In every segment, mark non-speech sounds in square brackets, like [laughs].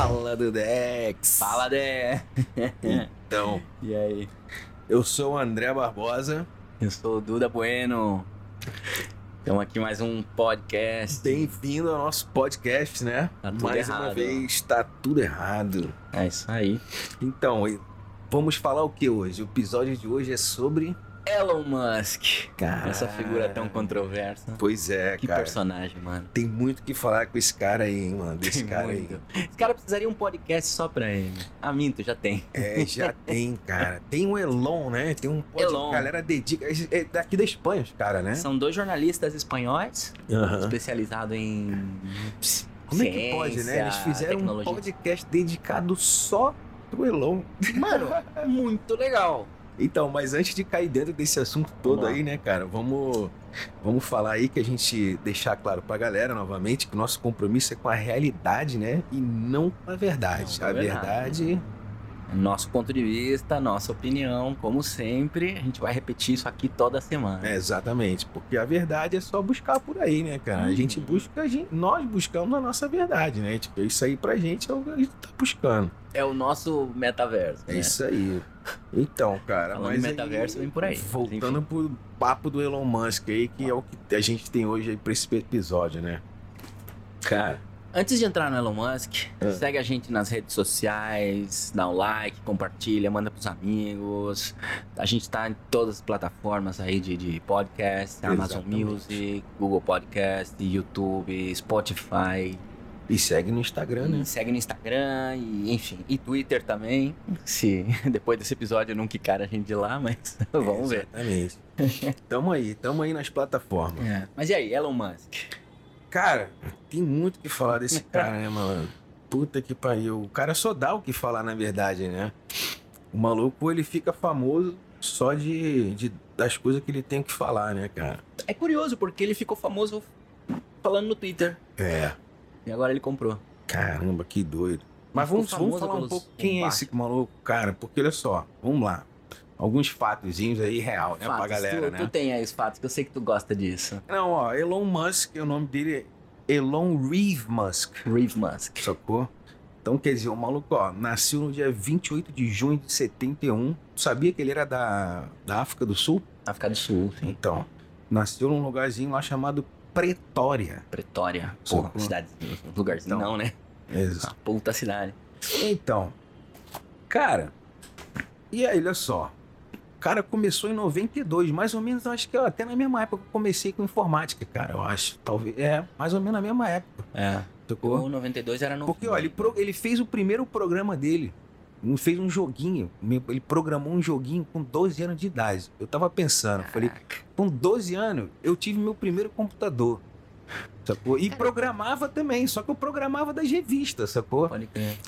Fala do Dex! Fala, Dé! [laughs] Então, E aí? eu sou o André Barbosa. Eu sou o Duda Bueno. Estamos aqui mais um podcast. Bem-vindo ao nosso podcast, né? Tá tudo Mais uma errado. vez, tá tudo errado. É isso aí. Então, vamos falar o que hoje? O episódio de hoje é sobre. Elon Musk. Cara. Essa figura tão controversa. Pois é, Que cara. personagem, mano. Tem muito o que falar com esse cara aí, hein, mano. Desse Tem cara aí. muito. Esse cara precisaria um podcast só pra ele. Ah, minto, já tem. É, já [laughs] tem, cara. Tem o Elon, né? Tem um podcast. Elon. A galera dedica. É daqui da Espanha, os cara, né? São dois jornalistas espanhóis especializados em. Como é que pode, né? Eles ciência, fizeram um tecnologia. podcast dedicado só pro Elon. Mano, [laughs] muito legal. Então, mas antes de cair dentro desse assunto todo aí, né, cara, vamos, vamos falar aí que a gente deixar claro pra galera novamente que o nosso compromisso é com a realidade, né, e não com a verdade. Não, a a verdade. verdade, Nosso ponto de vista, nossa opinião, como sempre, a gente vai repetir isso aqui toda semana. é exatamente, porque a verdade é só buscar por aí, né, cara? A gente Uhum. busca, a gente, nós buscamos a nossa verdade, né? Tipo, isso aí pra gente é o que a gente tá buscando. É o nosso metaverso. É né? isso aí. Então, cara, Falando mas em aí, metaverso, vem por aí. Voltando pro papo do Elon Musk aí, que é o que a gente tem hoje aí pra esse episódio, né? Cara, Antes de entrar no Elon Musk, É. segue a gente nas redes sociais, dá um like, compartilha, manda pros amigos. A gente tá em todas as plataformas aí de, de podcast, Amazon Exatamente. Music, Google Podcast, YouTube, Spotify. e segue no Instagram, né? E segue no Instagram e enfim, e Twitter também. Se [laughs] depois desse episódio não quicar a gente de lá, mas [laughs] vamos ver. Exatamente. tamo aí, tamo aí nas plataformas. É. Mas e aí, Elon Musk? Cara, tem muito o que falar desse [laughs] cara, né, mano? Puta que pariu. O cara só dá o que falar, na verdade, né? O maluco, ele fica famoso só de, de das coisas que ele tem que falar, né, cara? É curioso porque ele ficou famoso falando no Twitter É. e agora ele comprou. Caramba, que doido. Mas vamos, vamos falar um pouco quem é esse maluco, cara, porque olha só, vamos lá. Alguns fatozinhos aí real, né, pra Fatos, galera, tu, né? tu tem aí os fatos que eu sei que tu gosta disso. Não, ó, Elon Musk, o nome dele é Elon Reeve Musk, Reeve Musk. sacou? Então, quer dizer, o maluco, ó, nasceu no dia 28 de junho de 71. Sabia que ele era da, da África do Sul? África do Sul, sim. Então, nasceu num lugarzinho lá chamado Pretória. Pretória. Pô, cidade, lugarzinho Então. não, né? Ex- Uma puta cidade. Então, cara, e aí, olha só. O cara começou em 92, mais ou menos, acho que até na mesma época que eu comecei com informática, cara, eu acho. Talvez, é, mais ou menos na mesma época, É. sacou? O 92 era no. Porque, olha, ele, pro- ele fez o primeiro programa dele. Ele fez um joguinho. Ele programou um joguinho com 12 anos de idade. Eu tava pensando, falei, com 12 anos, eu tive meu primeiro computador. Sacou? E programava também, só que eu programava das revistas, sacou?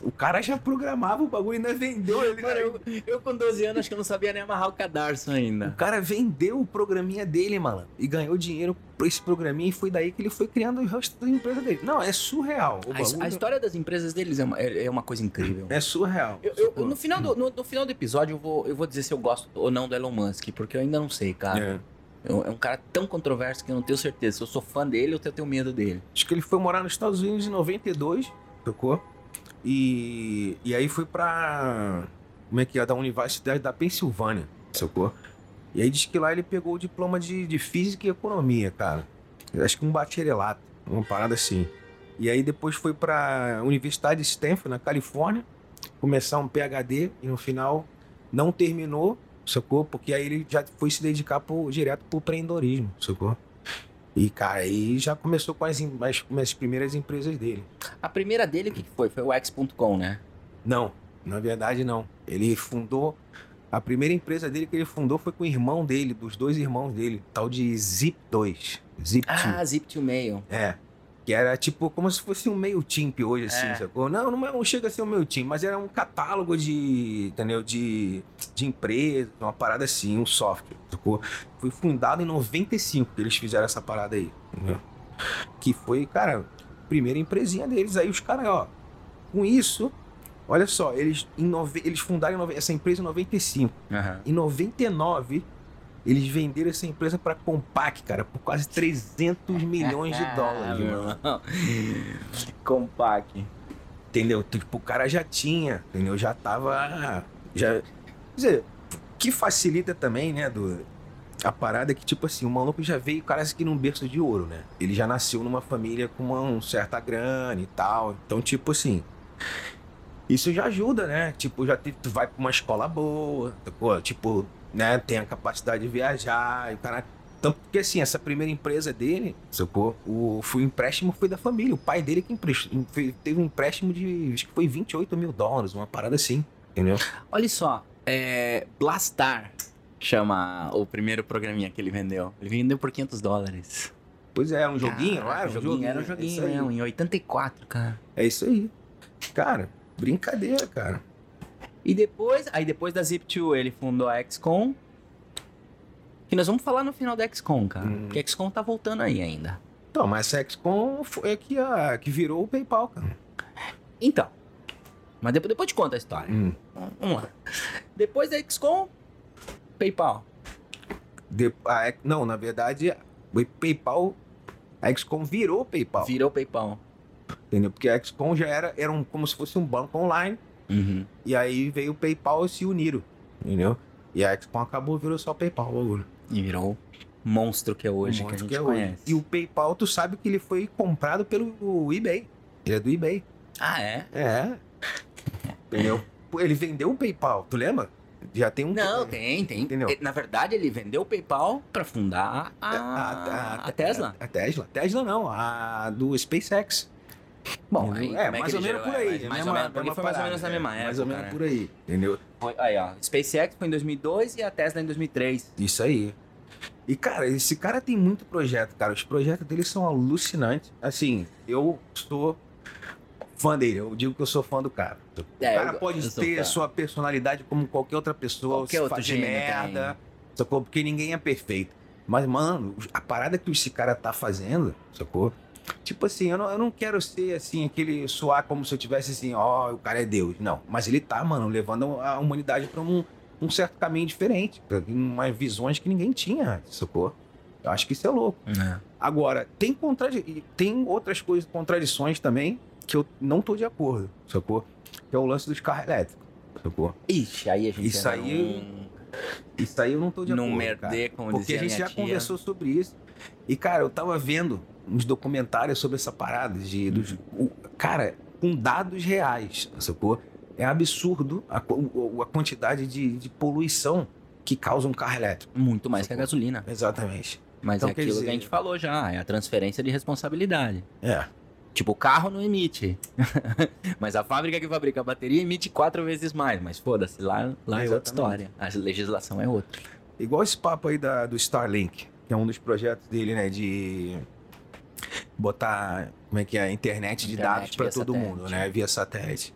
O cara já programava o bagulho e ainda vendeu ele. Mano, eu, eu com 12 anos acho que eu não sabia nem amarrar o cadarço O ainda. cara vendeu o programinha dele, mano. E ganhou dinheiro por esse programinha e foi daí que ele foi criando o resto da empresa dele. Não, é surreal. O A, bagulho a história das empresas deles é uma, é- é uma coisa incrível. é surreal. Eu- eu- no, final do, no, no final do episódio, eu vou, eu vou dizer se eu gosto ou não do Elon Musk, porque eu ainda não sei, cara. É. É um- é um cara tão controverso que eu não tenho certeza se eu sou fã dele ou se eu tenho medo dele. Acho que ele foi morar nos Estados Unidos em 92, tocou? E, e aí foi pra. Como é que é? Da Universidade da Pensilvânia, sacou? E aí diz que lá ele pegou o diploma de, de Física e Economia, cara. Eu acho que um bacharelato, uma parada assim. E aí depois foi pra Universidade de Stanford, na Califórnia, começar um PhD e no final não terminou, sacou? Porque aí ele já foi se dedicar pro, direto pro empreendedorismo, sacou? E, cara, aí já começou com as, as, com as primeiras empresas dele. A primeira dele, o que que foi? Foi o X.com, né? Não, na verdade não. Ele fundou. A primeira empresa dele que ele fundou foi com o irmão dele, dos dois irmãos dele, tal de Zip2. Zip2. Ah, Zip to Mail. É. Que era tipo como se fosse um meio timp hoje, assim, É. sacou? Não, não, é- não chega a ser um meio timp, mas era um catálogo de, entendeu? De, de empresas, uma parada assim, um software, sacou? Foi fundado em 95 que eles fizeram essa parada aí, entendeu? Que foi, cara, primeira empresinha deles. Aí os caras, ó, com isso, olha só, eles, em nove, eles fundaram essa empresa em 95. Aham. Em 99, eles venderam essa empresa pra Compaq, cara, por quase 300 milhões de [laughs] dólares, Ah, meu mano. Compaq. Entendeu? Tipo, o cara já tinha, entendeu? Já tava. Já. Quer dizer, que facilita também, né? Do, a parada é que, tipo assim, o maluco já veio quase que num berço de ouro, né? Ele já nasceu numa família com uma, um certa grana e tal. Então, tipo assim. Isso já ajuda, né? Tipo, já te, tu vai pra uma escola boa, pô, tipo, né? Tem a capacidade de viajar e o cara. Tanto porque assim, essa primeira empresa dele, sacou? O, foi, o empréstimo foi da família. O pai dele que emprestou, teve um empréstimo de. Acho que foi 28 mil dólares, uma parada assim, entendeu? Olha só, é, Blastar chama o primeiro programinha que ele vendeu. Ele vendeu por 500 dólares. Pois é, um joguinho, Caraca, era um joguinho. Era um é joguinho aí. mesmo, em 84, cara. É isso aí. Cara, brincadeira, cara. E depois, aí depois da Zip2, ele fundou a XCOM. Que nós vamos falar no final da XCOM, cara. Hum. Porque a XCOM tá voltando aí ainda. Então, mas a XCOM foi a que, a, que virou o PayPal, cara. Então. Mas depois, depois te conta a história. Hum. Vamos lá. Depois da XCOM, PayPal. De- a- não, na verdade, o PayPal. A XCOM virou PayPal. Virou PayPal. Entendeu? Porque a XCOM já era, era um, como se fosse um banco online. Uhum. E aí veio o PayPal e se uniram. Entendeu? E a XCOM acabou, virou só PayPal o bagulho. E virou o monstro que é hoje, que a gente que é hoje. conhece. E o PayPal, tu sabe que ele foi comprado pelo eBay. Ele é do eBay. Ah, é? É. Entendeu? Ele vendeu o PayPal, tu lembra? Já tem um. Não, tem, tem. Entendeu? Na verdade, ele vendeu o PayPal pra fundar a, a, Tesla. A, Tesla. Tesla não, a do SpaceX. Bom, aí, é, como mais que ou menos por aí. É, mais, é mais ou menos, foi mais ou menos na é, mesma época. Mais ou menos né? por aí, entendeu? Foi- Aí, ó. SpaceX foi em 2002 e a Tesla em 2003. Isso aí. E, cara, esse cara tem muito projeto, cara. Os projetos dele são alucinantes. Assim, eu sou fã dele. Eu digo que eu sou fã do cara. É, o cara eu- pode eu ter sua personalidade como qualquer outra pessoa. Qualquer outro fazer gênio merda. Sacou? Porque ninguém é perfeito. Mas, mano, a parada que esse cara tá fazendo, sacou? Tipo assim, eu não, eu não quero ser assim, aquele soar como se eu tivesse assim, ó, o cara é Deus. Não. Mas ele tá, mano, levando a humanidade pra um, um certo caminho diferente. Pra umas visões que ninguém tinha, sacou? Eu acho que isso é louco. Agora, tem, contradi tem outras coisas, contradições também, que eu não tô de acordo, sacou? Que é o lance dos carros elétricos, sacou? Ixi, aí a gente Isso aí- num- Isso aí eu não tô de acordo. merder, cara. como Porque a gente já tia. conversou sobre isso. E, cara, eu tava vendo uns documentários sobre essa parada de. Dos, o- cara, com dados reais, sacou? É absurdo a, a quantidade de, de poluição que causa um carro elétrico. Muito mais que a gasolina. Exatamente. Mas Então, é aquilo que dizer- a gente falou já, é a transferência de responsabilidade. É. Tipo, o carro não emite. [laughs] mas a fábrica que fabrica a bateria emite quatro vezes mais. Mas foda-se, lá, lá é outra Exatamente. história. A legislação é outra. Igual esse papo aí da, do Starlink, que é um dos projetos dele, né? De botar, como é que é, internet de Internet dados pra via todo satélite. mundo, né? Via satélite.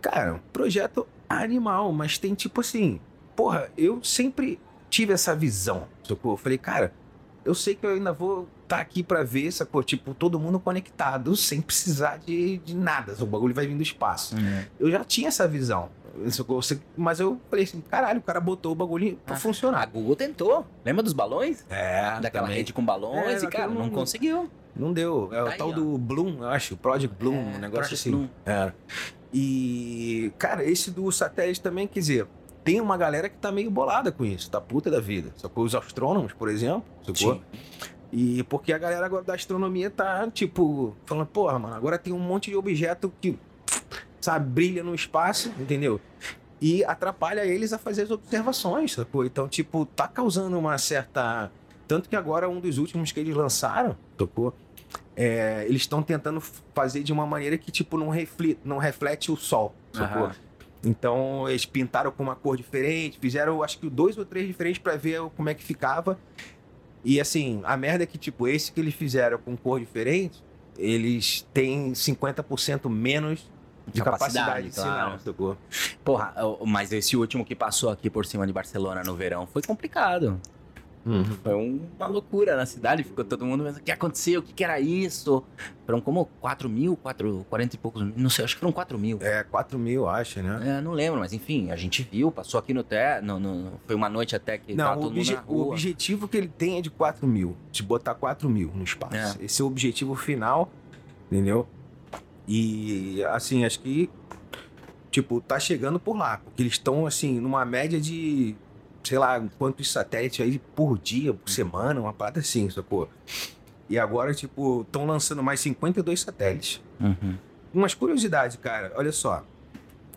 Cara, projeto animal, mas tem tipo assim, porra, eu sempre tive essa visão, sacou? Eu falei, cara, eu sei que eu ainda vou estar aqui pra ver, sacou? Tipo, todo mundo conectado, sem precisar de, de nada, o bagulho vai vir do espaço. Eu já tinha essa visão, Mas eu falei assim, caralho, o cara botou o bagulho pra Ah, A funcionar. Google tentou. Lembra dos balões? É, Daquela também. rede com balões É, e, cara, não não- conseguiu. Não deu. É Tá o aí, tal ó. do Bloom, eu acho. Project Bloom, É, um negócio Project assim. Bloom. É. E, cara, esse do satélite também, quer dizer, tem uma galera que tá meio bolada com isso, tá puta da vida. Sacou? Os astrônomos, por exemplo, sacou? Sim. E porque a galera agora da astronomia tá, tipo, falando, porra, mano, agora tem um monte de objeto que, sabe, brilha no espaço, entendeu? E atrapalha eles a fazer as observações, sacou? Então, tipo, tá causando uma certa. Tanto que agora um dos últimos que eles lançaram, tocou. é, eles estão tentando fazer de uma maneira que, tipo, não reflete, não reflete o sol, sacou? Então, eles pintaram com uma cor diferente, fizeram, acho que dois ou três diferentes pra ver como é que ficava. E assim, a merda é que, tipo, esse que eles fizeram com cor diferente, eles têm 50% menos de capacidade, Capacidade, de claro. sinal, sacou? Porra, mas esse último que passou aqui por cima de Barcelona no verão foi complicado. Foi um- uma loucura na cidade, ficou todo mundo pensando, o que aconteceu, o que, que era isso? Foram como 4 mil, 4, 40 e poucos, não sei, acho que foram 4 mil. É, 4 mil, acho, né? É, não lembro, mas enfim, a gente viu, passou aqui no té, no, no- foi uma noite até que Não, o, todo mundo na o rua. objetivo que ele tem é de 4 mil. De botar 4 mil no espaço. É. Esse é o objetivo final, entendeu? E, assim, acho que, tipo, tá chegando por lá. Porque eles estão, assim, numa média de, sei lá, quantos satélites aí por dia, por semana, uma parada assim, sacou? E agora, tipo, estão lançando mais 52 satélites. Uhum. Umas curiosidades, cara, olha só.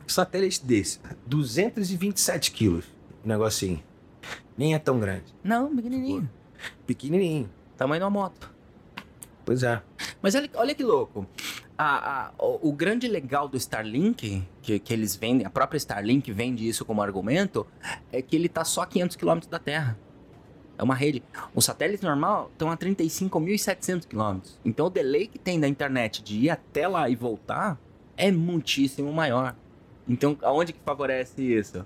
Satélite desse, 227 quilos, um negocinho. Nem é tão grande. Não, pequenininho. Pequenininho. Tamanho de uma moto. Pois é. Mas olha, olha que louco. A, a- o, grande legal do Starlink, que, que eles vendem, a própria Starlink vende isso como argumento, é que ele tá só a 500 km da Terra. É uma rede. O satélite normal estão a 35.700 km. Então o delay que tem da internet de ir até lá e voltar é muitíssimo maior. Então aonde que favorece isso?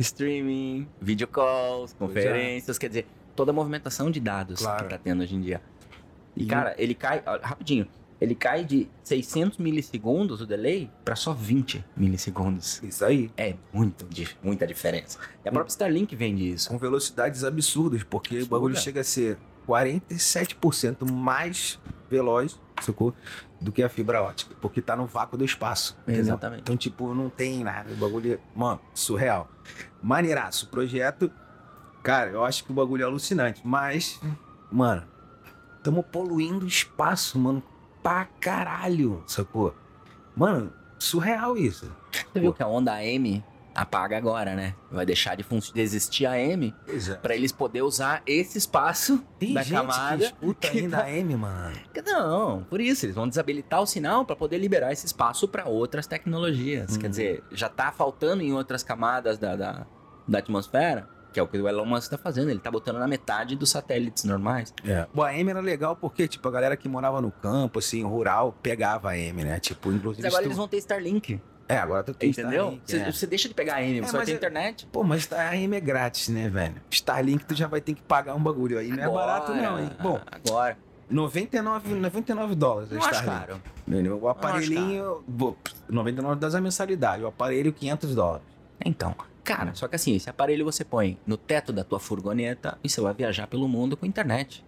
Streaming, video calls, conferências, quer dizer, toda a movimentação de dados Claro. que tá tendo hoje em dia. E, E- cara, ele cai, ó, rapidinho, ele cai de 600 milissegundos o delay para só 20 milissegundos. Isso aí. É muito, muita diferença. E a própria Starlink vende isso. Com velocidades absurdas, porque o Absurda. bagulho chega a ser 47% mais veloz, sacou? Do que a fibra ótica. Porque tá no vácuo do espaço. entendeu? Exatamente. Então, tipo, não tem nada. O bagulho é, mano, surreal. Maneiraço. O projeto, cara, eu acho que o bagulho é alucinante. Mas, mano, estamos poluindo o espaço, mano, pra caralho, sacou? Mano, surreal isso. Você viu que a onda AM apaga agora, né? Vai deixar de, de existir a é. para eles poderem usar esse espaço Tem da gente camada. que escuta que ainda tá- a M, mano. Não, por isso, eles vão desabilitar o sinal para poder liberar esse espaço para outras tecnologias. Uhum. Quer dizer, já tá faltando em outras camadas da, da, da atmosfera, que é o que o Elon Musk tá fazendo. Ele tá botando na metade dos satélites normais. É. O AM era legal porque, tipo, a galera que morava no campo, assim, rural, pegava a AM, né? Tipo, inclusive... Mas agora eles vão ter Starlink, É, agora tu tem entendeu? Starlink, Você é. você deixa de pegar a AM, É, você vai ter é- internet. Pô, mas a AM é grátis, né, velho? Starlink tu já vai ter que pagar um bagulho aí. Não é barato não, hein? Bom, agora. 99, 99 dólares a Não acho Starlink. caro. Entendeu? O aparelhinho... bom, 99 das a mensalidade. O aparelho, 500 dólares. Então, cara, só que assim, esse aparelho você põe no teto da tua furgoneta e você vai viajar pelo mundo com internet.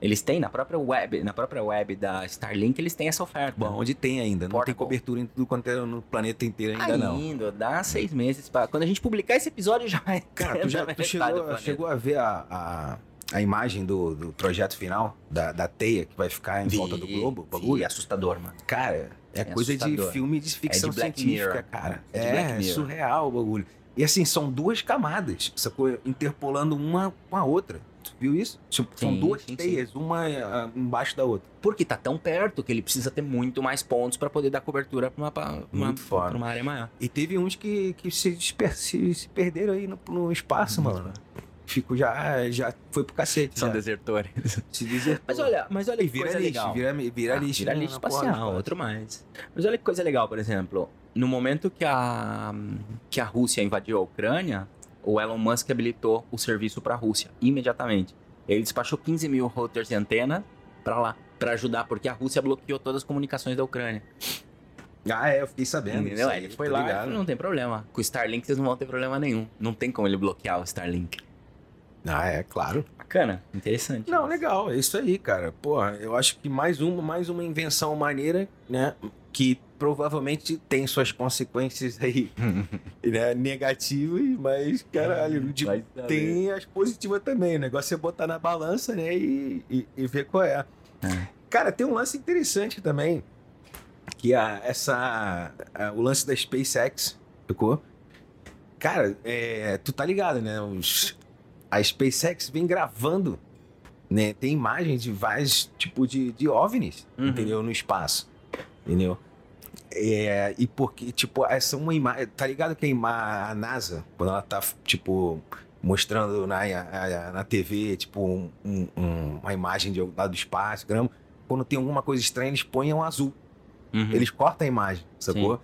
Eles têm na própria web, na própria web da Starlink, eles têm essa oferta. Bom, onde tem ainda. Não Portable. tem cobertura em tudo quanto é no planeta inteiro ainda, não. Ainda, dá seis meses pra. Quando a gente publicar esse episódio, já vai. Cara, tu, já, tu chegou, chegou a ver a, a, a imagem do, do projeto final? Da, da teia que vai ficar em Vi, volta do globo? o vi, Bagulho? assustador, mano. Cara, é, É coisa de assustador. filme de ficção É de científica, Mirror. cara. É de É, surreal o bagulho. E assim, são duas camadas, sacou? Interpolando uma com a outra. Tu viu isso? Tipo, são Sim, duas sim, sim. teias, uma ah, embaixo da outra. Porque tá tão perto que ele precisa ter muito mais pontos pra poder dar cobertura pra uma, pra uma, pra uma área maior. E teve uns que, que se, se, se perderam aí no, no espaço, mano. Fico já, já foi pro cacete. São já. desertores. [laughs] Se desertou. Mas olha, mas olha E que vira coisa lixo, legal. vira, vira Ah, lixo. Vira na- lixo porra espacial, outro mais. Mas olha que coisa legal, por exemplo. No momento que a, que a Rússia invadiu a Ucrânia, o Elon Musk habilitou o serviço para a Rússia imediatamente. Ele despachou 15 mil routers e antena para lá, para ajudar, porque a Rússia bloqueou todas as comunicações da Ucrânia. Ah, é, eu fiquei sabendo. Entendeu? ele foi lá e ligado. não tem problema. Com o Starlink vocês não vão ter problema nenhum. Não tem como ele bloquear o Starlink. Ah, é, claro. Bacana, interessante. Não, legal, é isso aí, cara. Porra, eu acho que mais uma, mais uma invenção maneira, né? Que provavelmente tem suas consequências aí, [laughs] né? Negativas, mas, caralho, saber. tem as positivas também. O negócio é botar na balança, né? E, e, e ver qual é. É. Cara, tem um lance interessante também, que é essa, a- o lance da SpaceX, ficou? Cara, é, tu tá ligado, né? Os, a SpaceX vem gravando, né? Tem imagens de vários tipos de, de OVNIs, Uhum. entendeu? No espaço, entendeu? É, e porque, tipo, essa é uma imagem. Tá ligado que a, NASA, quando ela tá, tipo, mostrando na, a- a- na TV, tipo, um- um- um- uma imagem de, lá do espaço, grama, quando tem alguma coisa estranha, eles põem um azul. Uhum. Eles cortam a imagem, sacou?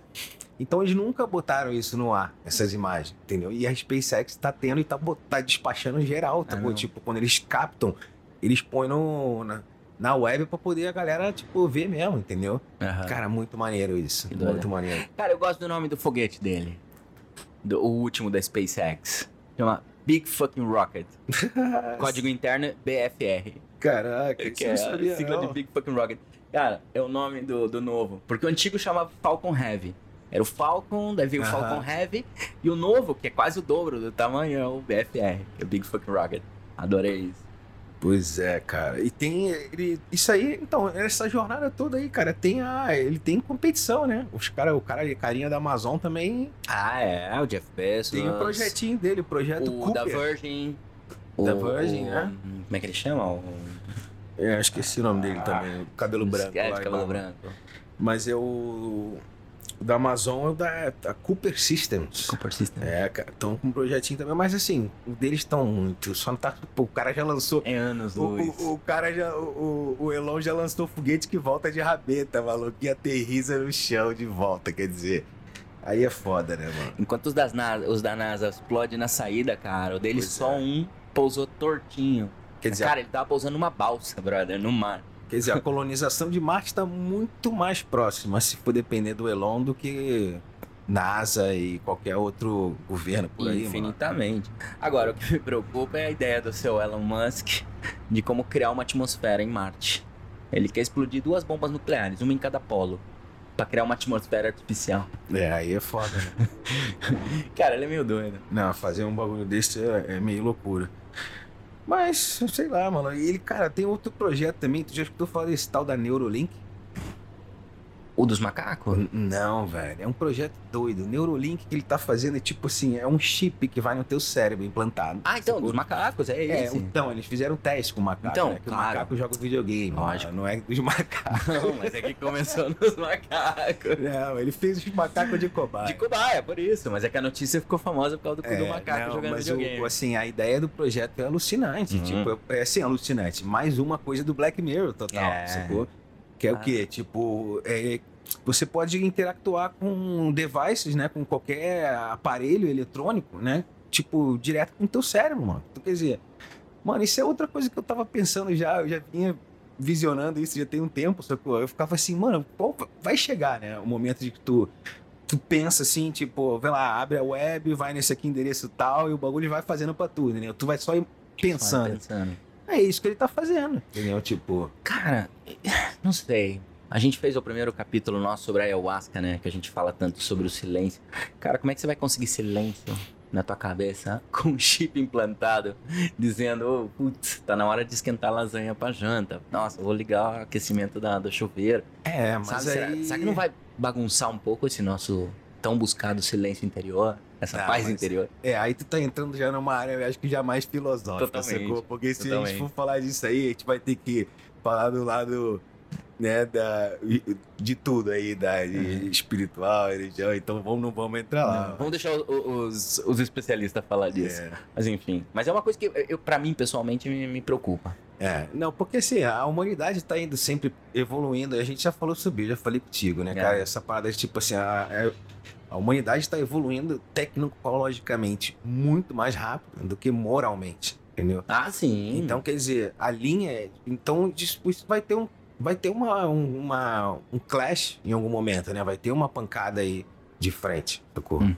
Então eles nunca botaram isso no ar, essas imagens, entendeu? E a SpaceX tá tendo e tá, tá despachando geral, tá não. Tipo, quando eles captam, eles põem no, na, na web pra poder a galera, tipo, ver mesmo, entendeu? Aham. Cara, muito maneiro isso. Que doido. Muito maneiro. Cara, eu gosto do nome do foguete dele. Do, o último da SpaceX. Chama Big Fucking Rocket. [laughs] Código interno BFR. Caraca, que é a sigla de Big Fucking Rocket. Cara, é o nome do, do novo. Porque o antigo chamava Falcon Heavy. Era o Falcon, daí veio o Falcon Heavy. E o novo, que é quase o dobro do tamanho, é o BFR, que é o Big Fucking Rocket. Adorei isso. Pois é, cara. E tem ele, isso aí, então, essa jornada toda aí, cara, tem a, ele tem competição, né? Os cara, o cara, carinha da Amazon também. Ah, é, o Jeff Bezos. Tem o projetinho dele, o projeto o Cooper. da Virgin. Da o, Virgin, o, né? Como é que ele chama? O, É, esqueci o nome dele também, o cabelo branco. É, cabelo branco. Mas é o, da Amazon é o da, da Cooper Systems. Cooper System. É, cara, estão com um projetinho também, mas assim, o deles estão muito, só não tá, pô, o cara já lançou É anos, O, luz. o, o cara já. O, o Elon já lançou foguete que volta de rabeta, maluco, e aterriza no chão de volta, quer dizer. Aí é foda, né, mano? Enquanto os, das NASA, os da NASA explodem na saída, cara, o dele Pois só é. um pousou tortinho. Quer dizer, cara, ele tava pousando numa balsa, brother, no mar. Quer dizer, a colonização de Marte está muito mais próxima, se for depender do Elon, do que NASA e qualquer outro governo por aí, mano. Infinitamente. Agora, o que me preocupa é a ideia do seu Elon Musk de como criar uma atmosfera em Marte. Ele quer explodir duas bombas nucleares, uma em cada polo, pra criar uma atmosfera artificial. É, aí é foda, né? [laughs] Cara, ele é meio doido. Não, fazer um bagulho desse é, é meio loucura. Mas, sei lá, mano. E ele, cara, tem outro projeto também. Tu já escutou falar desse tal da Neurolink? O dos macacos? Não, velho. É um projeto doido. O Neurolink que ele tá fazendo é tipo assim, é um chip que vai no teu cérebro implantado. Ah, então, dos macacos, é É, esse. então, eles fizeram teste com o macaco, Então, né? Que claro. o macaco joga videogame, Lógico. não é dos macacos. Não, mas é que começou nos [laughs] macacos. Não, ele fez os macacos de cobaia. De cobaia, por isso. Mas é que a notícia ficou famosa por causa do, do É, macaco não, jogando mas videogame. o, assim, a ideia do projeto é alucinante. Uhum. Tipo, é, é assim, alucinante. Mais uma coisa do Black Mirror total, É. sacou? Que é Ah. o quê? Tipo, é, você pode interactuar com devices, né? Com qualquer aparelho eletrônico, né? Tipo, direto com o teu cérebro, mano. Então, quer dizer, mano, isso é outra coisa que eu tava pensando já, eu já vinha visionando isso já tem um tempo, sacou? Eu ficava assim, mano, qual vai chegar, né? O momento de que tu tu pensa assim, tipo, vai lá, abre a web, vai nesse aqui endereço tal e o bagulho vai fazendo pra tudo, né? Tu vai só pensando. pensando. É isso que ele tá fazendo, entendeu? Tipo, Cara, não sei. A gente fez o primeiro capítulo nosso sobre a ayahuasca, né? Que a gente fala tanto sobre o silêncio. Cara, como é que você vai conseguir silêncio na tua cabeça [laughs] com um chip implantado dizendo, oh, putz, tá na hora de esquentar a lasanha pra janta. Nossa, vou ligar o aquecimento da, do chuveiro. é, mas Sabe, será, aí... será que não vai bagunçar um pouco esse nosso tão buscado silêncio interior? Essa Não, paz interior? É, aí tu tá entrando já numa área, eu acho que já mais filosófica, Totalmente, sacou? Porque se a totalmente. gente for falar disso aí, a gente vai ter que falar do lado, né, da, de tudo aí, da Uhum. espiritual, religião, então vamos, não vamos entrar lá. Vamos deixar os, os especialistas falar disso. É. Mas enfim. Mas é uma coisa que, eu, pra mim, pessoalmente, me, me preocupa. É, não, porque assim, a humanidade tá indo sempre evoluindo, a gente já falou sobre, eu já falei contigo, né, É. cara? Essa parada de tipo assim, a, é- a humanidade tá evoluindo tecnologicamente muito mais rápido do que moralmente, entendeu? Ah, sim. Então, quer dizer, a linha, é- então isso vai ter um vai ter uma, um- uma um clash em algum momento, né? Vai ter uma pancada aí de frente, sacou? Uhum.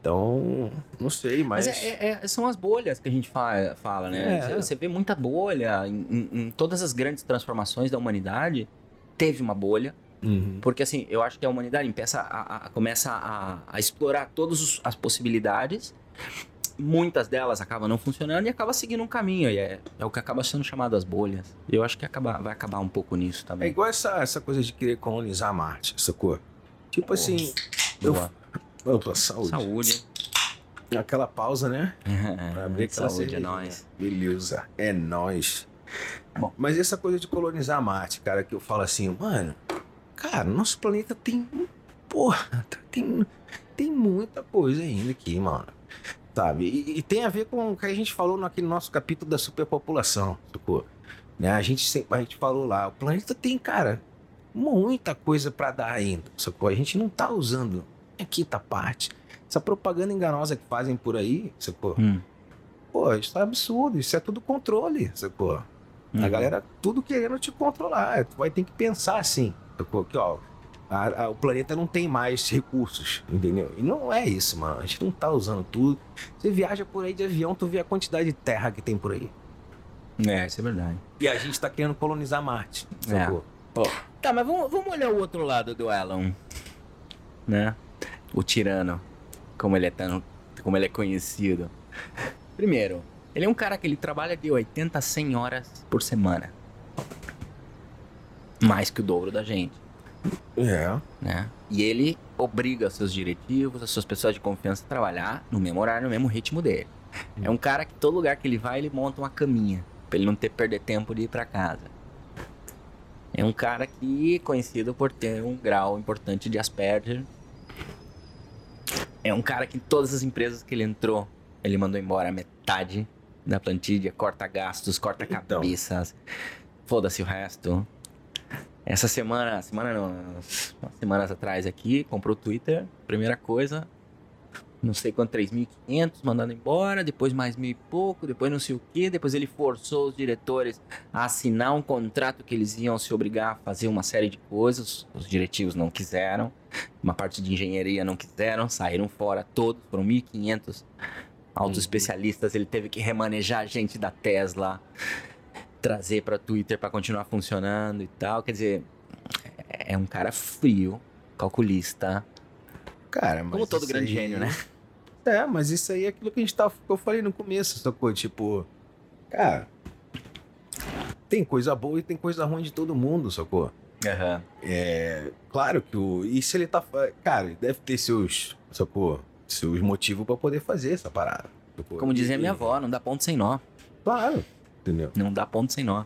Então, não sei, mas, Mas é- é- são as bolhas que a gente fa- fala, né? É. Você, você vê muita bolha em, em- em todas as grandes transformações da humanidade. Teve uma bolha, Uhum. porque assim, eu acho que a humanidade empeça a, a- começa a, a explorar todas os- as possibilidades. Muitas delas acabam não funcionando e acaba seguindo um caminho. E é, é o que acaba sendo chamado as bolhas. Eu acho que acaba, vai acabar um pouco nisso É também. igual essa, essa coisa de querer colonizar Marte, sacou? Tipo assim, eu, Boa. [laughs] opa, saúde. Saúde. Aquela pausa, né? [laughs] Pra abrir aquela Saúde, é nóis. Beleza, é nóis. Bom. Mas essa coisa de colonizar Marte, cara, que eu falo assim, mano, cara, nosso planeta tem. Porra, tem, tem muita coisa ainda aqui, mano. Sabe? E, e tem a ver com o que a gente falou naquele nosso capítulo da superpopulação, sacou? Né? A, gente a gente falou lá, o planeta tem, cara, muita coisa pra dar ainda, sacou? A gente não tá usando a quinta parte. Essa propaganda enganosa que fazem por aí, sacou? Hum. Pô, isso é absurdo, isso é tudo controle, sacou? A Uhum. galera tudo querendo te controlar. Tu vai ter que pensar assim? Que, ó, a- a- o planeta não tem mais recursos, entendeu? E não é isso, mano. A gente não tá usando tudo. Você viaja por aí de avião, tu vê a quantidade de terra que tem por aí. É, isso é verdade. E a gente tá querendo colonizar Marte. É. Tá, mas vamos, vamos olhar o outro lado do Elon. Né? O tirano. Como ele é tão. Como ele é conhecido. Primeiro, ele é um cara que ele trabalha de 80 a 100 horas por semana. Mais que o dobro da gente. É. né? E ele obriga seus diretivos, as suas pessoas de confiança a trabalhar no mesmo horário, no mesmo ritmo dele. É um cara que todo lugar que ele vai, ele monta uma caminha, pra ele não ter perder tempo de ir pra casa. É um cara que é conhecido por ter um grau importante de Asperger. É um cara que em todas as empresas que ele entrou, ele mandou embora metade da plantilha, corta gastos, corta Então. cabeças. Foda-se o resto. Essa semana, semana não, umas semanas atrás aqui, comprou o Twitter, primeira coisa, não sei quanto, 3.500 mandando embora, depois mais mil e pouco, depois não sei o que, depois ele forçou os diretores a assinar um contrato que eles iam se obrigar a fazer uma série de coisas, os diretivos não quiseram, uma parte de engenharia não quiseram, saíram fora todos, foram 1.500 altos especialistas, ele teve que remanejar gente da Tesla, trazer para Twitter para continuar funcionando e tal. Quer dizer, é é um cara frio, calculista, Cara, mas como todo grande aí- gênio, né? É, mas isso aí é aquilo que a gente tava, que eu falei no começo, sacou? Tipo, cara, tem coisa boa e tem coisa ruim de todo mundo, sacou? Aham. É, claro que o. E se ele tá. Cara, ele deve ter seus. Sacou? Seus motivos pra poder fazer essa parada. sacou? Como dizia E- minha avó, não dá ponto sem nó. Claro, entendeu? Não dá ponto sem nó.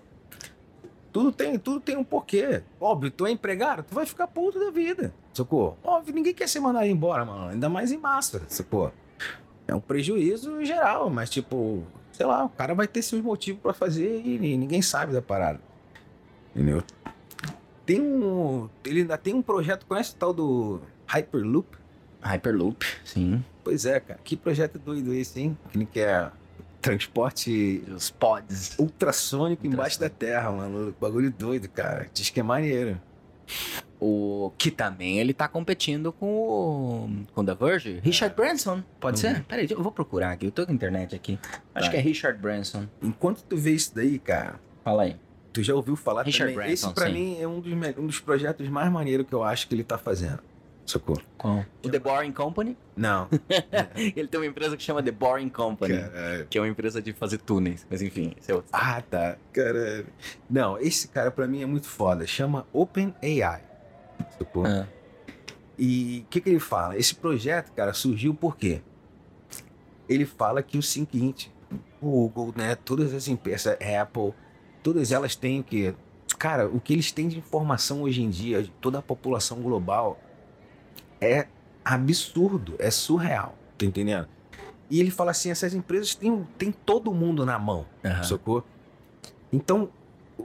Tudo tem, tudo tem um porquê. Óbvio, tu é empregado, tu vai ficar puto da vida, sacou? Óbvio, ninguém quer ser mandado embora, mano. Ainda mais em massa, sacou? É um prejuízo geral, mas tipo, sei lá, o cara vai ter seus motivos pra fazer e ni- ninguém sabe da parada. Entendeu? Tem um. Ele ainda tem um projeto, conhece o tal do Hyperloop? Hyperloop, sim. Pois é, cara. Que projeto doido esse, hein? Que ele quer transporte Os pods. ultrassônico embaixo da terra, mano. Bagulho doido, cara. Diz que é maneiro. O que também ele tá competindo com o com o The Verge. Richard Branson, pode Uhum. ser? Peraí, eu vou procurar aqui. Eu tô com a internet aqui. Acho Tá. que é Richard Branson. Enquanto tu vê isso daí, cara, Fala aí. tu já ouviu falar Richard também. Branson, esse pra sim. mim é um dos, um dos projetos mais maneiros que eu acho que ele tá fazendo. Sacou? Qual? O The Boring Company. Não. [laughs] Ele tem uma empresa que chama The Boring Company. Caralho. Que é uma empresa de fazer túneis. Mas enfim, esse é outro. Ah, tá. Cara. Não, esse cara pra mim é muito foda. Chama OpenAI. Sacou? Ah. E o que, que ele fala? Esse projeto, cara, surgiu por quê? Ele fala que o seguinte: o Google, né? Todas as empresas, Apple, todas elas têm o quê? Cara, o que eles têm de informação hoje em dia, toda a população global, é absurdo, é surreal. Tá entendendo? E ele fala assim: essas empresas têm, têm todo mundo na mão. Sacou? Então,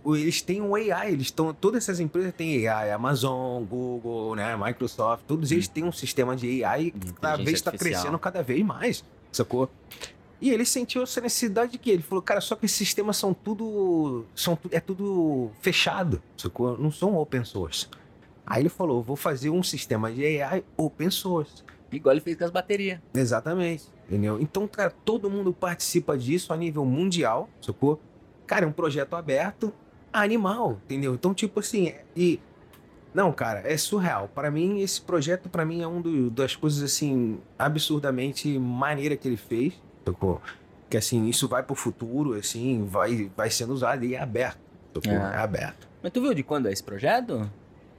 eles têm um AI, eles estão. Todas essas empresas têm AI, Amazon, Google, né, Microsoft, todos eles têm um sistema de AI que cada vez está crescendo cada vez mais, sacou? E ele sentiu essa necessidade de que ele falou, cara, só que esses sistemas são tudo. São, é tudo fechado, sacou? Não são open source. Aí ele falou, vou fazer um sistema de AI open source. Igual ele fez com as baterias. Exatamente. Entendeu? Então, cara, todo mundo participa disso a nível mundial, sacou? Cara, é um projeto aberto, animal, entendeu? Então, tipo assim, é- e. Não, cara, é surreal. Para mim, esse projeto, para mim, é um do- das coisas, assim, absurdamente maneira que ele fez, sacou? Que, assim, isso vai pro futuro, assim, vai, vai sendo usado e é aberto, sacou? Ah. É aberto. Mas tu viu de quando é esse projeto?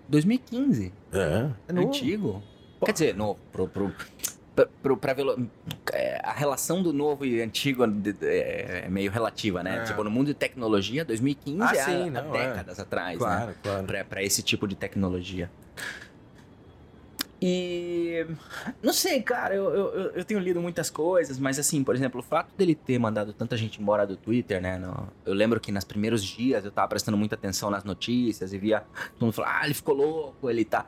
2015. É, é novo. Antigo. Pô. Quer dizer, novo. Pro, pro, pro- pra velo- é, a relação do novo e antigo de- é meio relativa, né? É. Tipo, no mundo de tecnologia, 2015 Ah, é há- sim, há não, é. décadas atrás, né? Claro, claro. Pra, pra esse tipo de tecnologia. E. Não sei, cara, eu, eu, eu- tenho lido muitas coisas, mas assim, por exemplo, o fato dele ter mandado tanta gente embora do Twitter, né? no- eu lembro que nos primeiros dias eu tava prestando muita atenção nas notícias e via todo mundo falar, ah, ele ficou louco, ele tá.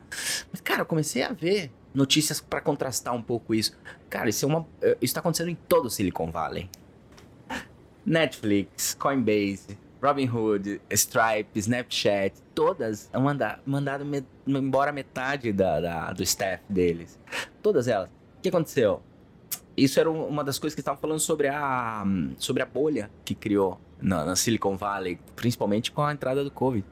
Mas, cara, eu comecei a ver notícias pra contrastar um pouco isso. Cara, isso, é uma, eh, isso tá acontecendo em todo o Silicon Valley. Netflix, Coinbase, Robinhood, Stripe, Snapchat, todas han manda, mandado me- embora metade da, da- do staff deles. Todas elas. O que aconteceu? Isso era um- uma das coisas que estavam falando sobre a, sobre a bolha que criou na, na Silicon Valley, principalmente com a entrada do Covid.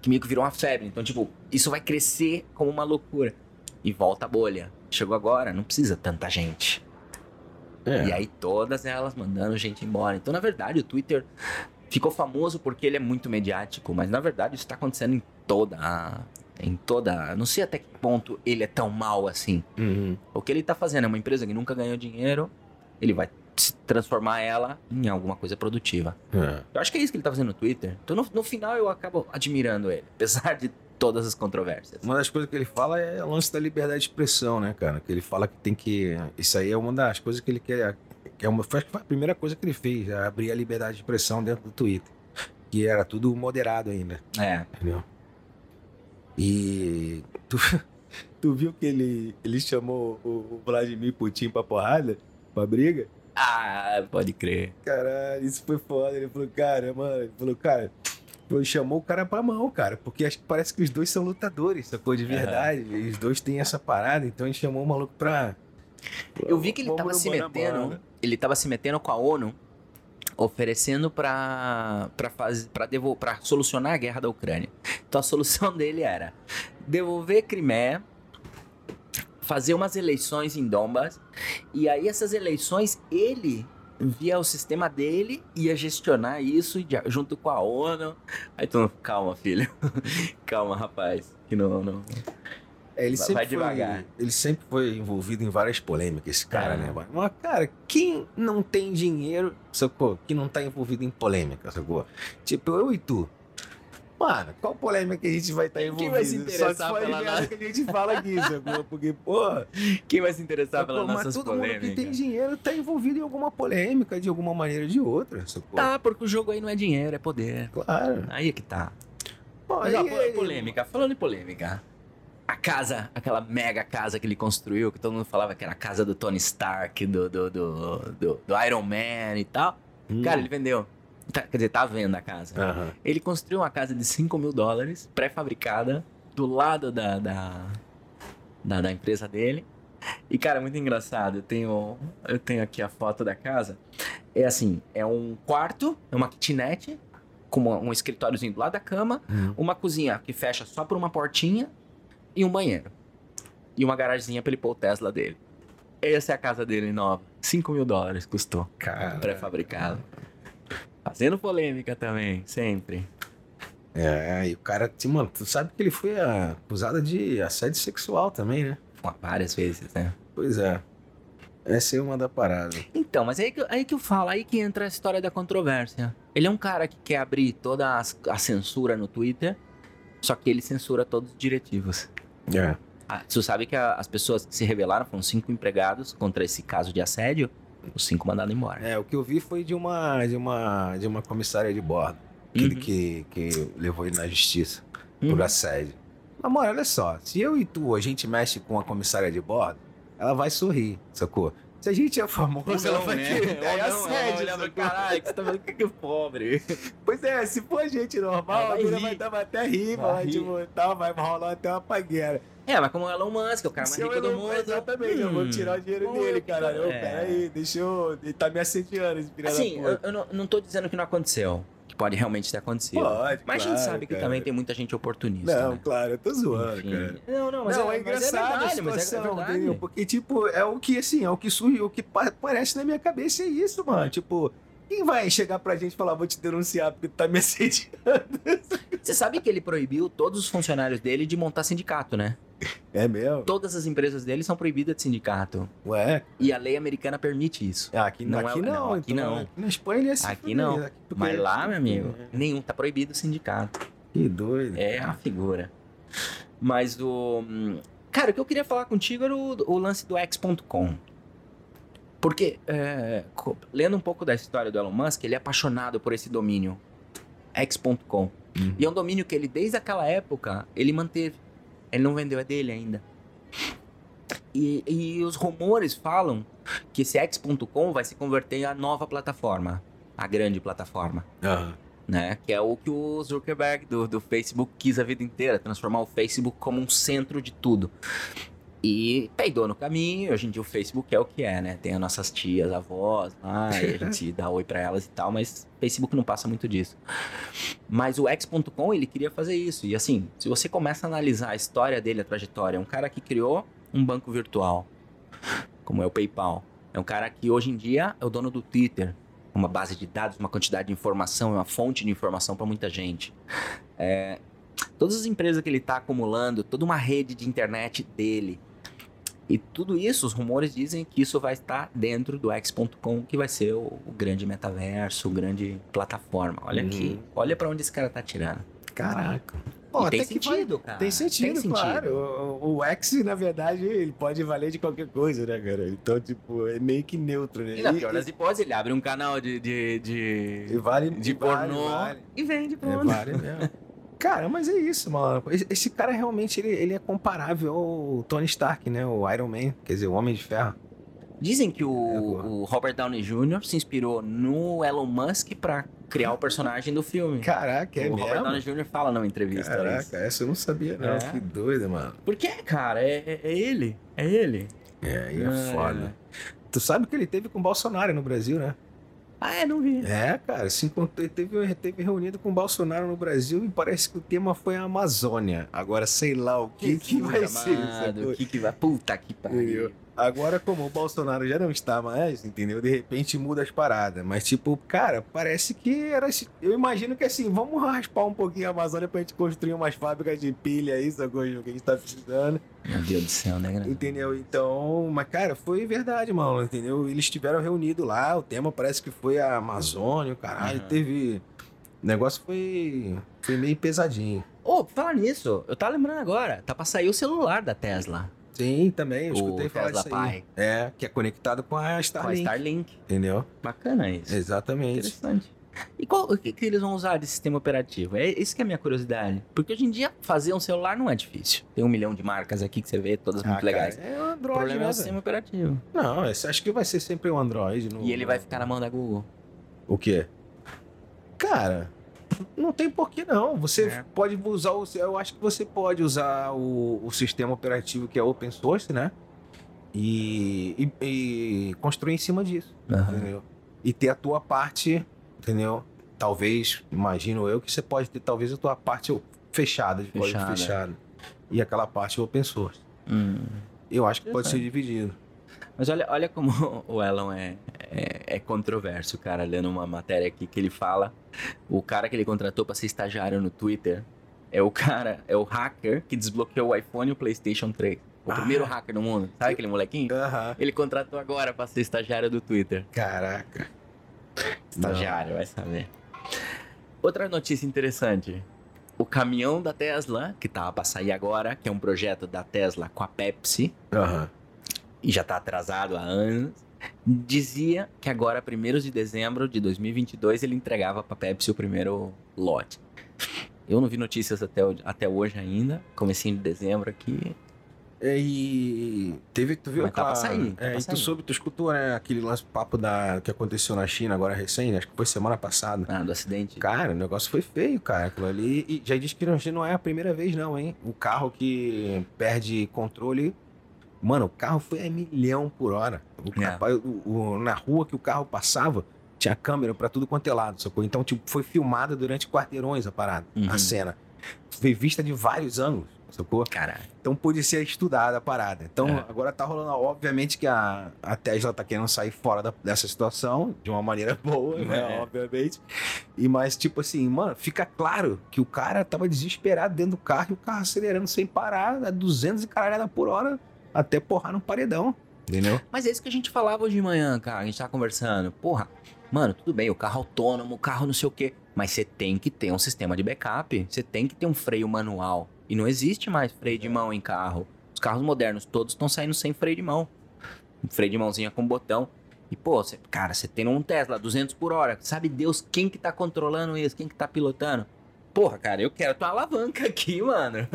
Que meio que virou uma febre. Então, tipo, isso vai crescer como uma loucura. E volta a bolha. Chegou agora, não precisa tanta gente. É. E aí todas elas mandando gente embora. Então, na verdade, o Twitter ficou famoso porque ele é muito mediático, mas na verdade isso tá acontecendo em toda a- em toda, não sei até que ponto ele é tão mal assim. Uhum. O que ele tá fazendo é uma empresa que nunca ganhou dinheiro, ele vai se transformar ela em alguma coisa produtiva. É. Eu acho que é isso que ele tá fazendo no Twitter. Então no, no final eu acabo admirando ele, [laughs] apesar de todas as controvérsias. Uma das coisas que ele fala é o lance da liberdade de expressão, né, cara? Que ele fala que tem que. Isso aí é uma das coisas que ele quer. Que é uma, foi, acho que foi a primeira coisa que ele fez, é abrir a liberdade de expressão dentro do Twitter. Que era tudo moderado ainda, É. entendeu? E. Tu, [laughs] tu viu que ele, ele chamou o, Vladimir Putin pra porrada? Pra briga? Ah, pode crer. Caralho, isso foi foda. Ele falou, cara, mano, ele falou, cara, ele chamou o cara pra mão, cara, porque acho que parece que os dois são lutadores, sacou? De verdade. E os dois têm essa parada, então ele chamou o maluco pra. Eu vi que ele Vamos tava se metendo. Ele tava se metendo com a ONU, oferecendo para para solucionar a guerra da Ucrânia. Então a solução [laughs] dele era devolver Crimeia, fazer umas eleições em Donbas, e aí essas eleições ele via o sistema dele ia gestionar isso junto com a ONU. Aí tu calma, filho. [laughs] calma, rapaz, que não não É, ele Vai- sempre vai foi, devagar. Ele sempre foi envolvido em várias polêmicas, esse cara, Ah. né? Mas, cara, quem não tem dinheiro, sacou? Que não tá envolvido em polêmica, sacou? Tipo, eu e tu. Mano, qual polêmica que a gente vai estar envolvido? Quem vai se Só interessar for pela nossa- que a gente fala aqui, [laughs] sacou? Porque, porra, Quem vai se interessar sacou? pelas mas nossas todo mundo que tem dinheiro tá envolvido em alguma polêmica, de alguma maneira ou de outra, sacou? Tá, porque o jogo aí não é dinheiro, é poder. Claro. Aí é que tá. Pô, Mas aí ó, ele- polêmica, falando em polêmica. A casa, aquela mega casa que ele construiu, que todo mundo falava que era a casa do Tony Stark, do, do, do, do, do Iron Man e tal. Hum. Cara, ele vendeu. Tá- quer dizer, tá à venda a casa. Aham. Ele construiu uma casa de 5 mil dólares, pré-fabricada, do lado da, da, da, da empresa dele. E, cara, é muito engraçado. Eu tenho, eu tenho aqui a foto da casa. É assim, é um quarto, é uma kitnet, com um escritóriozinho do lado da cama, Hum. uma cozinha que fecha só por uma portinha e um banheiro. E uma garagenzinha pra ele pôr o Tesla dele. Essa é a casa dele nova. 5 mil dólares custou. Cara. Pré-fabricado. Fazendo polêmica também, sempre. É, e o cara, tipo, mano, tu sabe que ele foi acusado de assédio sexual também, né? Pô, Várias vezes, né? Pois é. Essa é uma da parada. Então, mas aí que, aí que eu falo, aí que entra a história da controvérsia. Ele é um cara que quer abrir toda as- a, censura no Twitter, só que ele censura todos os diretivos. É. Ah, você sabe que a- as pessoas que se rebelaram foram cinco empregados contra esse caso de assédio, os cinco mandados embora. É, o que eu vi foi de uma, de uma, de uma comissária de bordo. Aquele Uhum. que, que levou ele na justiça Uhum. por assédio. Mas, mano, olha só. Se eu e tu, a gente mexe com a comissária de bordo, ela vai sorrir, sacou? Se a gente é famoso, ela vai querer. É assédio, sacou? caralho, que você tá vendo que é pobre. Pois é, se for gente normal, Ela a vai mina vai dar até rir, Vai vai, tipo, tá, vai rolar até uma pagueira. É, mas como o Elon Musk, o cara mais eu rico do não- mundo. Exatamente, eu vou hum, tirar o dinheiro dele. Ô, é. Peraí, deixa eu. Ele tá me assediando, esse Assim, eu, eu não, não tô dizendo que não aconteceu. Que pode realmente ter acontecido. Pode, mas a gente claro, sabe que cara. também tem muita gente oportunista. Não, né? claro, eu tô zoando, Enfim. cara. Não, não, mas não, é, é, engraçado mas é verdade, a mas é situação, verdade. entendeu? Porque, tipo, é o que, assim, é o que surge, o que pa- aparece na minha cabeça é isso, mano. Tipo, quem vai chegar pra gente e falar, vou te denunciar porque tu tá me [laughs] assediando? Você sabe que ele proibiu todos os funcionários dele de montar sindicato, né? É mesmo? Todas as empresas dele são proibidas de sindicato. Ué, E a lei americana permite isso. ah, aqui Não é- aqui não, não, aqui então, não. aqui na Espanha ele é. Aqui não. porque- Mas lá, meu amigo, É. nenhum tá proibido o sindicato. Que doido. É a figura. Mas o. hum, Cara, o que eu queria falar contigo era o, o lance do X.com. Porque, é, lendo um pouco da história do Elon Musk, ele é apaixonado por esse domínio. X.com. Uhum. E é um domínio que ele, desde aquela época, ele manteve. Ele não vendeu, é dele ainda. E, e os rumores falam que esse X.com vai se converter em a nova plataforma. A grande plataforma Aham. né? Que é o que o Zuckerberg do, do Facebook quis a vida inteira, transformar o Facebook como um centro de tudo. E peidou no caminho, hoje em dia o Facebook é o que é, né? Tem as nossas tias, avós lá, e a gente [laughs] dá oi pra elas e tal, mas o Facebook não passa muito disso. Mas o X.com, ele queria fazer isso. E assim, se você começa a analisar a história dele, a trajetória, é um cara que criou um banco virtual, como é o PayPal. É um cara que hoje em dia é o dono do Twitter, uma base de dados, uma quantidade de informação, é uma fonte de informação para muita gente. É, todas as empresas que ele está acumulando, toda uma rede de internet dele. E tudo isso, os rumores dizem que isso vai estar dentro do X.com, que vai ser o, o, grande metaverso, o grande plataforma. Olha uhum. aqui, olha para onde esse cara tá tirando. Caraca. Pô, tem sentido, vai, cara. Tem sentido, tem sentido. claro. O, o, X, na verdade, ele pode valer de qualquer coisa, né, cara? Então, tipo, é meio que neutro, né? E na pior das hipóteses, ele abre um canal de, de, de, e vale, de e pornô vale, e vende pornô. É, vale mesmo. [laughs] Cara, mas é isso, mano. Esse cara realmente ele, ele é comparável ao Tony Stark, né? O Iron Man, quer dizer, o Homem de Ferro. Dizem que o, é, o Robert Downey Jr. se inspirou no Elon Musk para criar o personagem do filme. Caraca, é o mesmo? Robert Downey Jr. fala numa entrevista. Caraca, isso. essa eu não sabia, não. É. Que doido, mano. Por que, cara? É, é, é, ele. É ele. É, aí é, é foda. Tu sabe que ele teve com o Bolsonaro no Brasil, né? Ah, é, não vi. É, cara, se encontrou, teve, teve reunido com o Bolsonaro no Brasil e parece que o tema foi a Amazônia. Agora, sei lá o que, que, que vai ser. O que, que vai. Puta que pariu. Agora, como o Bolsonaro já não está mais, entendeu? De repente muda as paradas. Mas, tipo, cara, parece que era. Eu imagino que assim, vamos raspar um pouquinho a Amazônia pra gente construir umas fábricas de pilha aí, coisa que a gente tá precisando. Meu Deus do céu, né, galera? Entendeu? Então, mas, cara, foi verdade, mano, entendeu? Eles estiveram reunidos lá, o tema parece que foi a Amazônia, caralho, uhum. teve. O negócio foi. Foi meio pesadinho. Ô, oh, falar nisso, eu tava lembrando agora, tá pra sair o celular da Tesla. Sim, também, eu escutei o falar Tesla disso Pi. É, que é conectado com a Starlink. Com a Starlink. Entendeu? Bacana isso. Exatamente. Interessante. E qual o que, que, eles vão usar de sistema operativo? É isso que é a minha curiosidade. Porque hoje em dia fazer um celular não é difícil. Tem um milhão de marcas aqui que você vê, todas ah, muito cara, legais. É o Android, o problema né, é o sistema operativo. Não, acho que vai ser sempre o Android. No... E ele vai ficar na mão da Google. O quê? Cara, não tem porquê não. Você é. pode usar o. Eu acho que você pode usar o, o sistema operativo que é open source, né? e, e, e construir em cima disso, uhum. entendeu? E ter a tua parte, entendeu? Talvez, imagino eu, que você pode ter talvez a tua parte fechada, de código fechado. E aquela parte open source. Hum. Eu acho que pode ser dividido. Mas olha, olha como [laughs] o Elon é, é, controverso, cara. Lendo uma matéria aqui que ele fala. O cara que ele contratou para ser estagiário no Twitter é o cara, é o hacker que desbloqueou o iPhone e o PlayStation 3. O ah. primeiro hacker do mundo. Sabe aquele molequinho? Uhum. Ele contratou agora pra ser estagiário do Twitter. Caraca. Estagiário, Não. vai saber. Outra notícia interessante. O caminhão da Tesla, que tava pra sair agora, que é um projeto da Tesla com a Pepsi. Uhum. E já tá atrasado há anos. Dizia que agora, 1 de dezembro de 2022, ele entregava pra Pepsi o primeiro lote. Eu não vi notícias até, até hoje ainda. Comecinho de dezembro aqui. É, e teve, tu viu Mas aquela... tá pra sair. Tá é, pra e tu soube, tu escutou, né, aquele lance papo da, que aconteceu na China agora recém, acho que foi semana passada. Ah, do acidente. Cara, o negócio foi feio, cara, aquilo ali. E já disse que não é a primeira vez não, hein? O carro que perde controle... Mano, o carro foi a milhão por hora. O, é. o, o, na rua que o carro passava, tinha câmera para tudo quanto é lado, sacou? Então, tipo, foi filmada durante quarteirões a parada, uhum. a cena. Foi vista de vários ângulos sacou? Caralho. Então pôde ser estudada a parada. Então é. agora tá rolando, obviamente que a, a Tesla tá querendo sair fora da, dessa situação de uma maneira [laughs] boa, né? É. Obviamente. E mas, tipo assim, mano, fica claro que o cara tava desesperado dentro do carro e o carro acelerando sem parar a 200 e caralhada por hora até porrar no paredão. Entendeu? Mas é isso que a gente falava hoje de manhã, cara. A gente tava conversando. Porra, mano, tudo bem, o carro autônomo, o carro não sei o quê. Mas você tem que ter um sistema de backup. Você tem que ter um freio manual. E não existe mais freio de mão em carro. Os carros modernos todos estão saindo sem freio de mão. Freio de mãozinha com botão. E, pô, cê, cara, você tem um Tesla 200 por hora. Sabe Deus quem que tá controlando isso? Quem que tá pilotando? Porra, cara, eu quero tua alavanca aqui, [laughs] mano.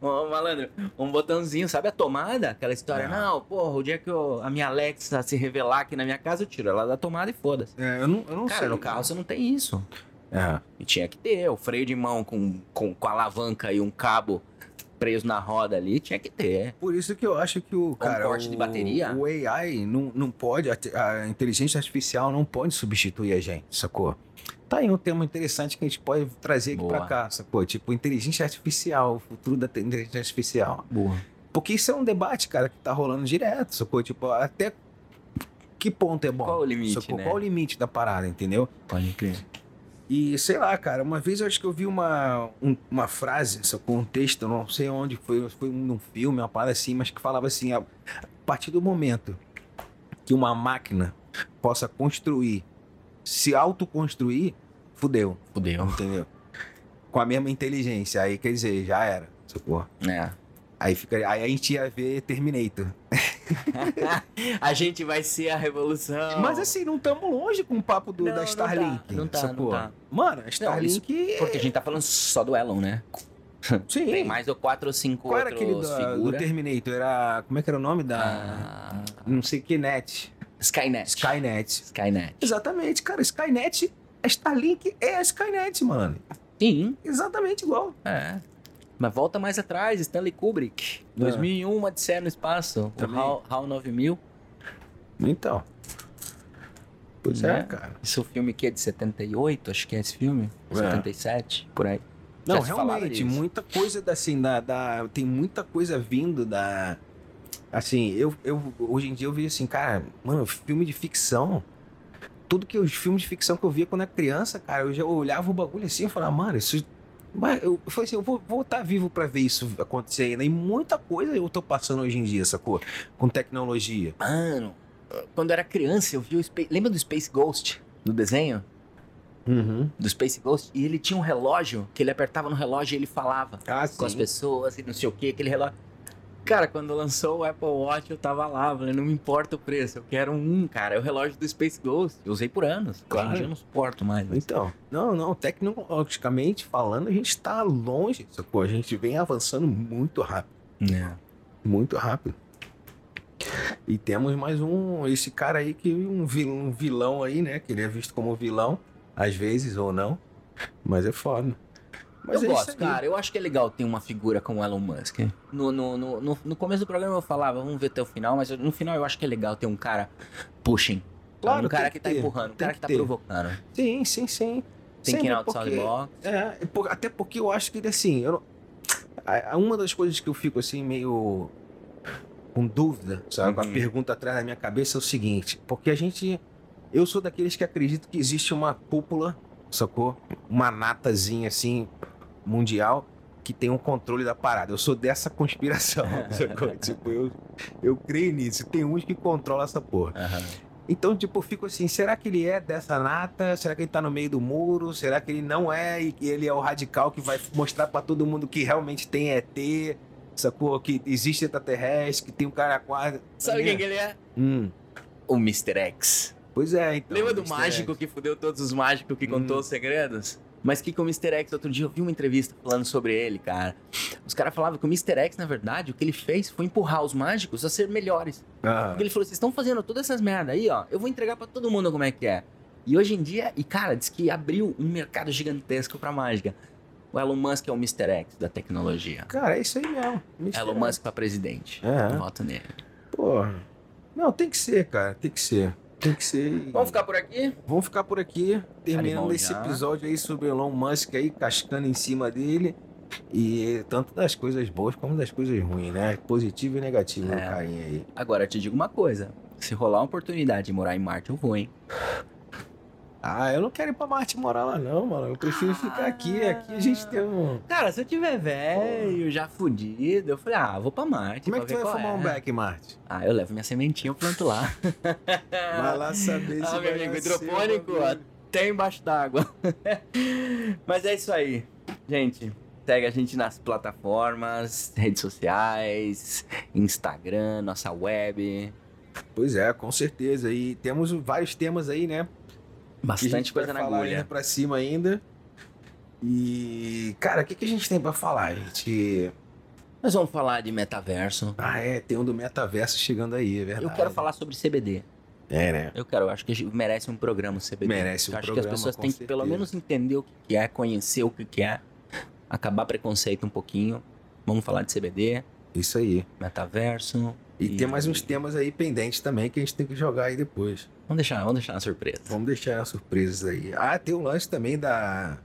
Ô, malandro, um botãozinho, sabe a tomada? Aquela história, não, não porra, o dia que eu, a minha Alexa se revelar aqui na minha casa, eu tiro ela da tomada e foda-se. É, eu não, eu não cara, sei. no carro você não tem isso. É. E tinha que ter o freio de mão com, com, com alavanca e um cabo preso na roda ali, tinha que ter. Por isso que eu acho que o, cara, corte o, de bateria? o AI não, não pode, a, a inteligência artificial não pode substituir a gente, sacou? Tá aí um tema interessante que a gente pode trazer aqui Boa. pra cá, sacou? Tipo, inteligência artificial, o futuro da te- inteligência artificial. Boa. Porque isso é um debate, cara, que tá rolando direto, sacou? Tipo, até que ponto é bom? Qual o limite, sacou? né? Qual o limite da parada, entendeu? Pode crer. E sei lá, cara, uma vez eu acho que eu vi uma, um- uma frase, sacou? Um texto, não sei onde, foi, foi num filme, uma parada assim, mas que falava assim: a, a partir do momento que uma máquina possa construir, se autoconstruir, fudeu, Fudeu. entendeu? Com a mesma inteligência, aí quer dizer, já era, sacou? É. Aí, fica, aí a gente ia ver Terminator. [laughs] a gente vai ser a revolução. Mas assim, não estamos longe com o papo do, Não, da não Starlink. tá, não tá, sacou? não tá. Mano, a Starlink. Porque a gente tá falando só do Elon, né? [laughs] Sim. Tem mais ou quatro ou cinco Qual era outros aquele da- do figura. Terminator? Era. Como é que era o nome da. Ah, Não sei que net. Skynet. Skynet. Skynet. Exatamente, cara. Skynet. A Starlink é a Skynet, mano. Sim, Exatamente igual. é. Mas volta mais atrás, Stanley Kubrick. 2001, uma Odisseia no Espaço. O Também. HAL, HAL 9000. Então. Pois Né? é, cara. Isso é o filme que é de 78, acho que é esse filme. É. 77, por aí. Não, realmente, muita coisa da, assim, da, da- Tem muita coisa vindo da. Assim, eu, eu hoje em dia eu vi assim, cara, mano, filme de ficção. Tudo que os filmes de ficção que eu via quando era criança, cara, eu já olhava o bagulho assim e falava, mano, isso. Mas eu, eu falei assim, eu vou estar vivo pra ver isso acontecer ainda. E muita coisa eu tô passando hoje em dia, sacou? Com tecnologia. Mano, quando eu era criança, eu vi o Space... Lembra do Space Ghost? Do desenho? Uhum. Do Space Ghost? E ele tinha um relógio, que ele apertava no relógio e ele falava Ah, com as pessoas e não sei o que, aquele relógio. Cara, quando lançou o Apple Watch, eu tava lá, falei, não me importa o preço, eu quero um, cara. É o relógio do Space Ghost. Eu usei por anos. Hoje Claro. dia eu não suporto mais. mas- Então, não, não, tecnologicamente falando, a gente tá longe, sacou? A gente vem avançando muito rápido. É. Muito rápido. E temos mais um, esse cara aí que um vilão, um vilão aí, né? Que ele é visto como vilão, às vezes ou não. Mas é foda. Mas eu é gosto, cara. Eu acho que é legal ter uma figura como o Elon Musk. No, no, no, no, no começo do programa eu falava, vamos ver até o final, mas no final eu acho que é legal ter um cara pushing. Claro, um cara tem que, que tá empurrando, um cara que tá provocando. Sim, sim, sim. Tem que ir outside box. É, até porque eu acho que ele assim, eu uma das coisas que eu fico assim meio com dúvida, sabe, com a Uhum. pergunta atrás da minha cabeça é o seguinte, porque a gente eu sou daqueles que acreditam que existe uma cúpula, sacou? Uma natazinha assim mundial que tem um controle da parada. Eu sou dessa [laughs] conspiração, [laughs] tipo, eu eu creio nisso. Tem uns que controlam essa porra. Aham. Então, tipo, eu fico assim, será que ele é dessa nata? Será que ele tá no meio do muro? Será que ele não é e ele é o radical que vai mostrar pra todo mundo que realmente tem ET? Sacou? Que existe extraterrestre, que tem um cara quase... Sabe quem que ele é? Hum, O Mr. X. pois é, então. Lembra do Mr. mágico X. que fudeu todos os mágicos que contou Hum. os segredos? Mas que com o Mr. X, outro dia eu vi uma entrevista falando sobre ele, cara. Os caras falavam que o Mr. X, na verdade, o que ele fez foi empurrar os mágicos a ser melhores. Ah, Porque ele falou: vocês estão fazendo todas essas merda aí, ó. Eu vou entregar pra todo mundo como é que é. E hoje em dia, e cara, diz que abriu um mercado gigantesco pra mágica. O Elon Musk é o Mr. X da tecnologia. Cara, é isso aí mesmo. Mr. Elon. Musk pra presidente. É. Voto nele. Porra. Não, tem que ser, cara. Tem que ser. Tem que ser. Vamos ficar por aqui? Vamos ficar por aqui, terminando bom esse já. episódio aí sobre o Elon Musk aí, cascando em cima dele. E tanto das coisas boas como das coisas ruins, né? Positivo e negativo É. no carinha aí. Agora, eu te digo uma coisa. Se rolar uma oportunidade de morar em Marte, eu vou, hein? Ah, eu não quero ir pra Marte morar lá não, mano. Eu prefiro ficar aqui. Aqui a gente tem um... Cara, se eu tiver velho, já fudido, eu falei, ah, vou pra Marte. Como é pra que tu vai fumar um é. beck em Marte? Ah, eu levo minha sementinha, eu planto lá. [laughs] Vai lá saber se Ah, meu amigo, hidropônico, até embaixo d'água. [laughs] Mas é isso aí. Gente, segue a gente nas plataformas, redes sociais, Instagram, nossa web. Pois é, com certeza. E temos vários temas aí, né? Bastante coisa na agulha. pra cima ainda. E, cara, o que, que a gente tem pra falar, gente? Nós vamos falar de metaverso. Ah, é, tem um do metaverso chegando aí, é verdade. Eu quero falar sobre CBD. É, né? Eu quero, eu acho que merece um programa o CBD. Merece um eu acho programa, que as pessoas têm que pelo certeza. menos entender o que é, conhecer o que que é, acabar preconceito um pouquinho Vamos falar de CBD, Isso aí. metaverso. E, tem mais uns temas aí pendentes também que a gente tem que jogar aí depois. Vamos deixar, vamos deixar uma surpresa. Vamos deixar as surpresas aí. Ah, tem o lance também da,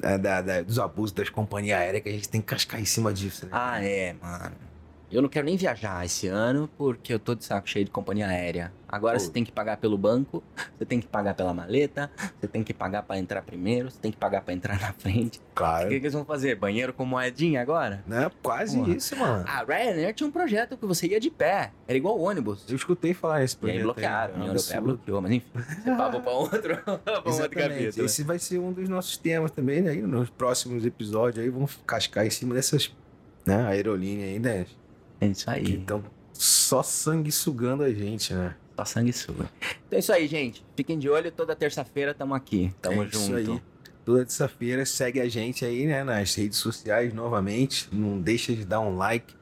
da- da- da- dos abusos das companhias aéreas que a gente tem que cascar em cima disso, né? Ah, é, mano. Eu não quero nem viajar esse ano porque eu tô de saco cheio de companhia aérea. Agora Pô. você tem que pagar pelo banco, [laughs] você tem que pagar pela maleta, você tem que pagar pra entrar primeiro, você tem que pagar pra entrar na frente. O Claro. que, que eles vão fazer? Banheiro com moedinha agora? Né? Quase Porra. isso, mano. A Ryanair tinha um projeto que você ia de pé. Era igual ônibus. Eu escutei falar esse E projeto. aí bloquearam. aí. A É um União Europeia absurdo. bloqueou, mas enfim. Você [laughs] paga pra outro, [laughs] pra um outro capítulo. Esse vai ser um dos nossos temas também, né? Aí nos próximos episódios aí vamos cascar em cima dessas né, aerolíneas aí, né? É isso aí. estão só sangue sugando a gente, né? Só sangue suga. Então é isso aí, gente. Fiquem de olho. Toda terça-feira tamo aqui. Tamo É junto. Isso aí. Toda terça-feira segue a gente aí, né? Nas redes sociais novamente. Não deixa de dar um like.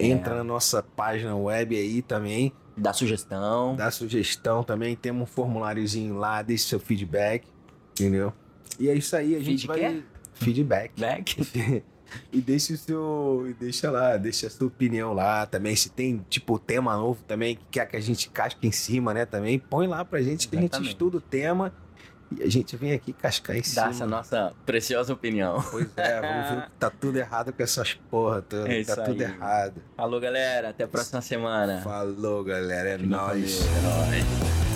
Entra É. na nossa página web aí também. Dá sugestão. Dá sugestão também. Temos um formuláriozinho lá. Deixe seu feedback. Entendeu? E é isso aí. A gente Feed vai. quê? Feedback. Back. [laughs] e deixa o seu. e Deixa lá, deixa a sua opinião lá também. Se tem, tipo, tema novo também que quer que a gente casque em cima, né? Também põe lá pra gente que a gente estuda o tema e a gente vem aqui cascar em Dá cima. essa nossa preciosa opinião. Pois é, vamos ver que tá tudo errado com essas porra toda. É tá tudo aí. errado. Falou, galera. Até a próxima semana. Falou, galera. É nóis. É nóis.